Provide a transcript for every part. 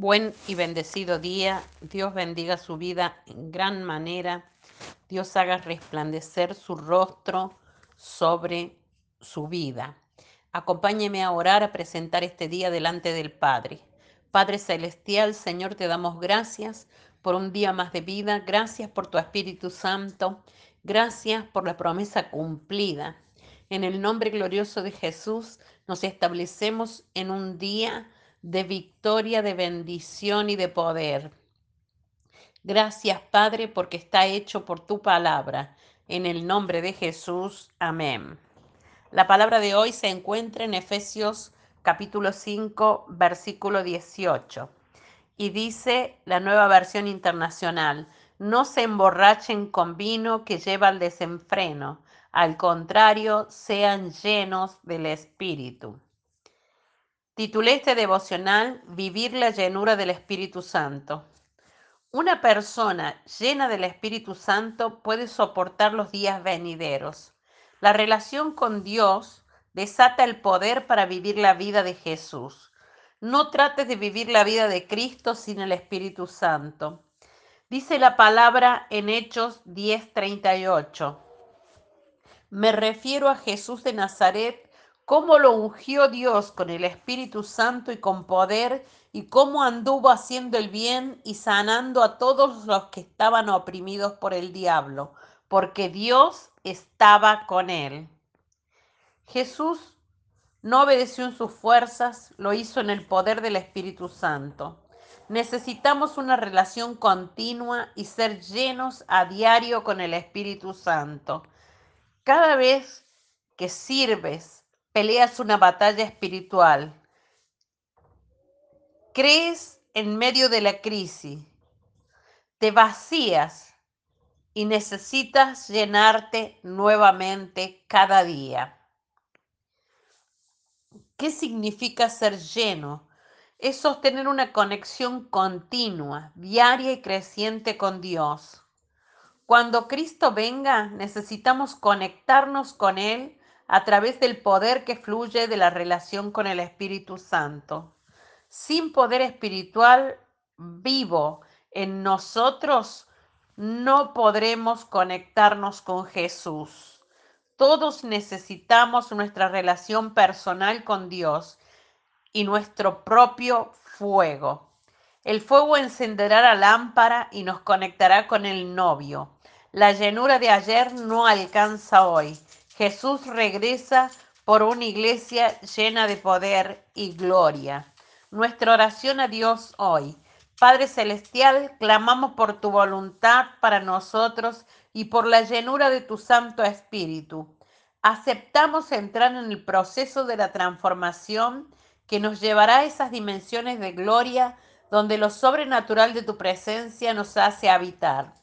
Buen y bendecido día. Dios bendiga su vida en gran manera. Dios haga resplandecer su rostro sobre su vida. Acompáñeme a orar, a presentar este día delante del Padre. Padre Celestial, Señor, te damos gracias por un día más de vida. Gracias por tu Espíritu Santo. Gracias por la promesa cumplida. En el nombre glorioso de Jesús nos establecemos en un día de victoria, de bendición y de poder. Gracias, Padre, porque está hecho por tu palabra. En el nombre de Jesús. Amén. La palabra de hoy se encuentra en Efesios capítulo 5, versículo 18. Y dice la nueva versión internacional, no se emborrachen con vino que lleva al desenfreno, al contrario, sean llenos del Espíritu. Titulé este devocional Vivir la llenura del Espíritu Santo. Una persona llena del Espíritu Santo puede soportar los días venideros. La relación con Dios desata el poder para vivir la vida de Jesús. No trates de vivir la vida de Cristo sin el Espíritu Santo. Dice la palabra en Hechos 10:38. Me refiero a Jesús de Nazaret cómo lo ungió Dios con el Espíritu Santo y con poder, y cómo anduvo haciendo el bien y sanando a todos los que estaban oprimidos por el diablo, porque Dios estaba con él. Jesús no obedeció en sus fuerzas, lo hizo en el poder del Espíritu Santo. Necesitamos una relación continua y ser llenos a diario con el Espíritu Santo. Cada vez que sirves peleas una batalla espiritual. Crees en medio de la crisis, te vacías y necesitas llenarte nuevamente cada día. ¿Qué significa ser lleno? Es sostener una conexión continua, diaria y creciente con Dios. Cuando Cristo venga, necesitamos conectarnos con Él a través del poder que fluye de la relación con el Espíritu Santo. Sin poder espiritual vivo en nosotros, no podremos conectarnos con Jesús. Todos necesitamos nuestra relación personal con Dios y nuestro propio fuego. El fuego encenderá la lámpara y nos conectará con el novio. La llenura de ayer no alcanza hoy. Jesús regresa por una iglesia llena de poder y gloria. Nuestra oración a Dios hoy. Padre Celestial, clamamos por tu voluntad para nosotros y por la llenura de tu Santo Espíritu. Aceptamos entrar en el proceso de la transformación que nos llevará a esas dimensiones de gloria donde lo sobrenatural de tu presencia nos hace habitar.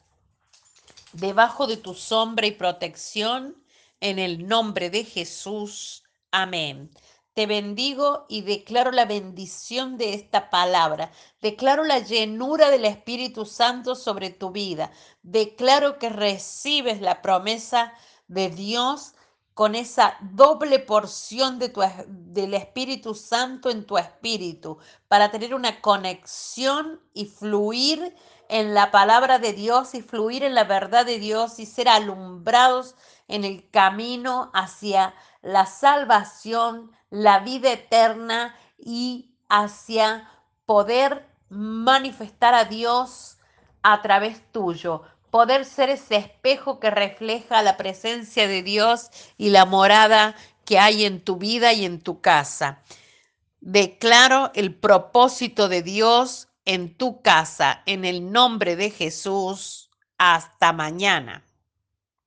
Debajo de tu sombra y protección, en el nombre de Jesús. Amén. Te bendigo y declaro la bendición de esta palabra. Declaro la llenura del Espíritu Santo sobre tu vida. Declaro que recibes la promesa de Dios con esa doble porción de tu, del Espíritu Santo en tu espíritu para tener una conexión y fluir en la palabra de Dios y fluir en la verdad de Dios y ser alumbrados en el camino hacia la salvación, la vida eterna y hacia poder manifestar a Dios a través tuyo, poder ser ese espejo que refleja la presencia de Dios y la morada que hay en tu vida y en tu casa. Declaro el propósito de Dios en tu casa, en el nombre de Jesús. Hasta mañana.